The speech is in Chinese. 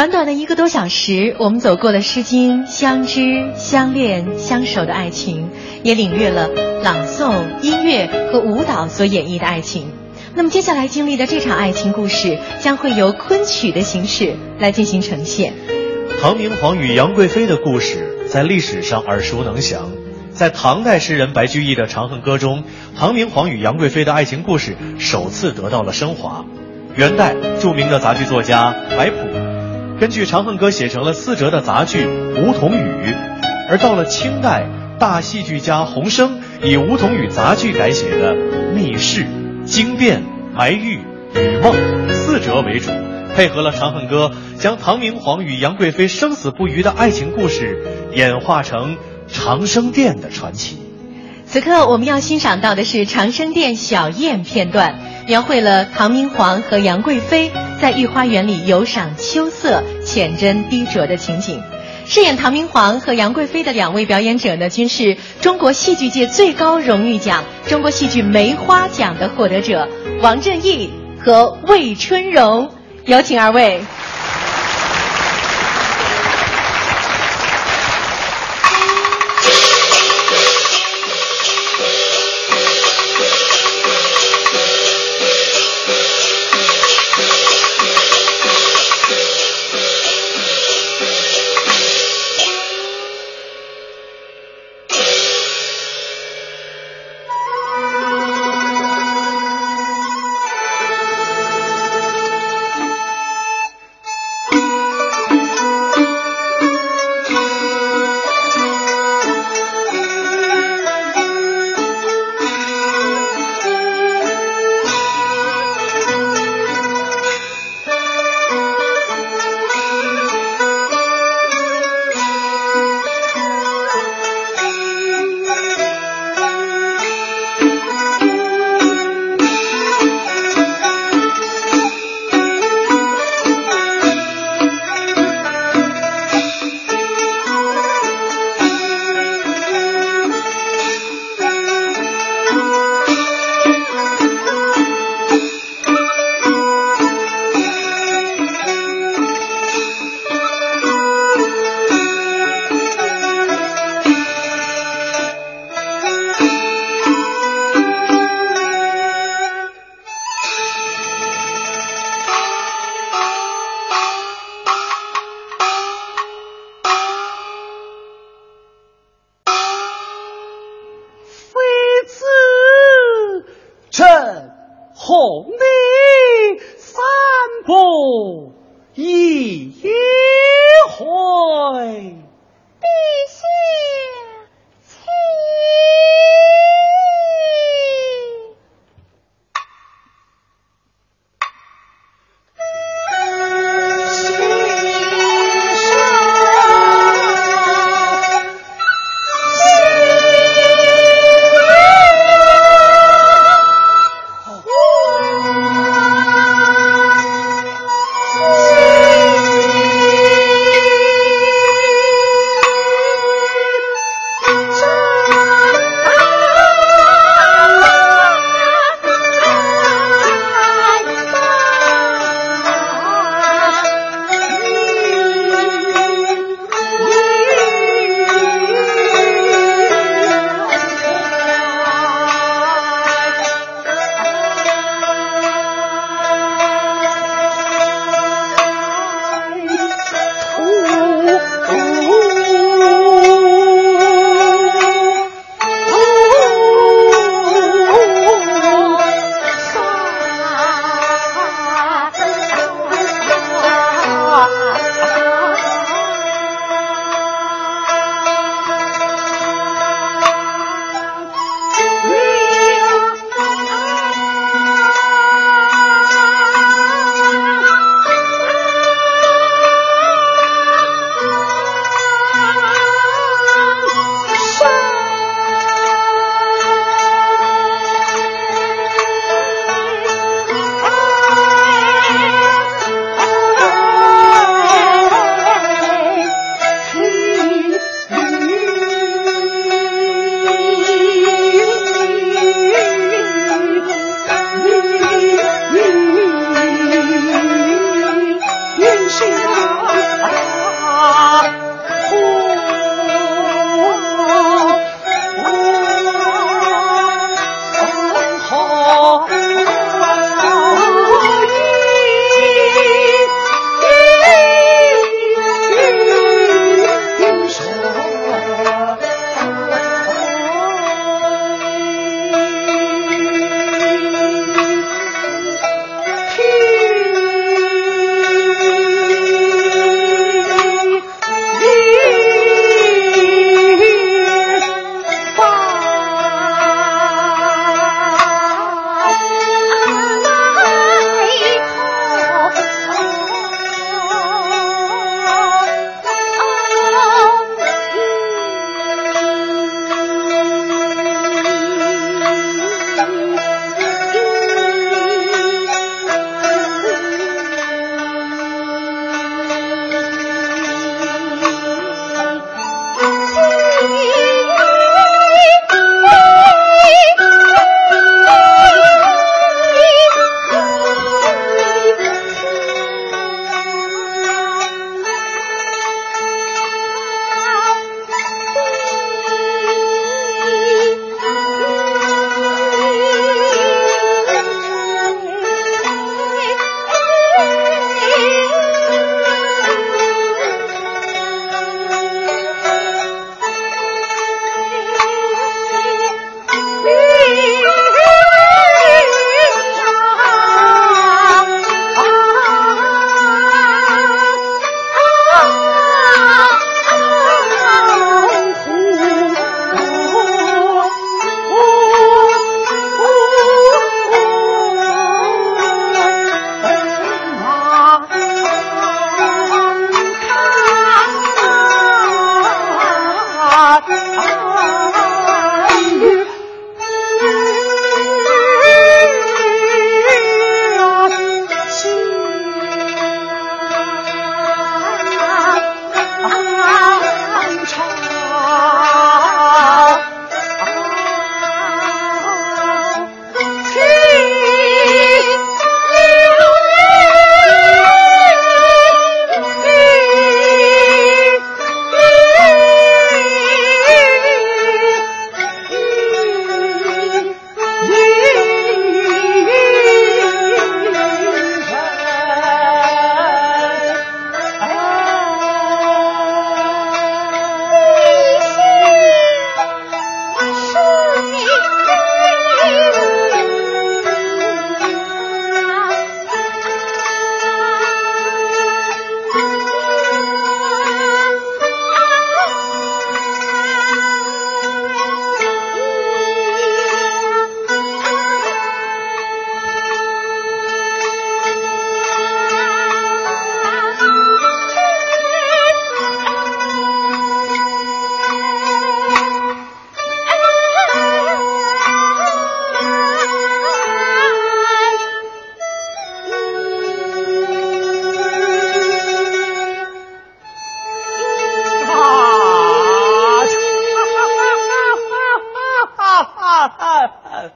短短的一个多小时，我们走过了《诗经》相知、相恋、相守的爱情，也领略了朗诵、音乐和舞蹈所演绎的爱情。那么接下来经历的这场爱情故事，将会由昆曲的形式来进行呈现。唐明皇与杨贵妃的故事在历史上耳熟能详，在唐代诗人白居易的《长恨歌》中，唐明皇与杨贵妃的爱情故事首次得到了升华。元代著名的杂剧作家白朴。根据《长恨歌》写成了四折的杂剧《梧桐雨》，而到了清代，大戏剧家洪升以《梧桐雨》杂剧改写的《密室》《惊变》《埋玉》《雨梦》四折为主，配合了《长恨歌》，将唐明皇与杨贵妃生死不渝的爱情故事演化成长生殿的传奇。此刻我们要欣赏到的是长生殿小宴片段，描绘了唐明皇和杨贵妃。在御花园里游赏秋色，浅斟低酌的情景。饰演唐明皇和杨贵妃的两位表演者呢，均是中国戏剧界最高荣誉奖——中国戏剧梅花奖的获得者王振义和魏春荣。有请二位。一回。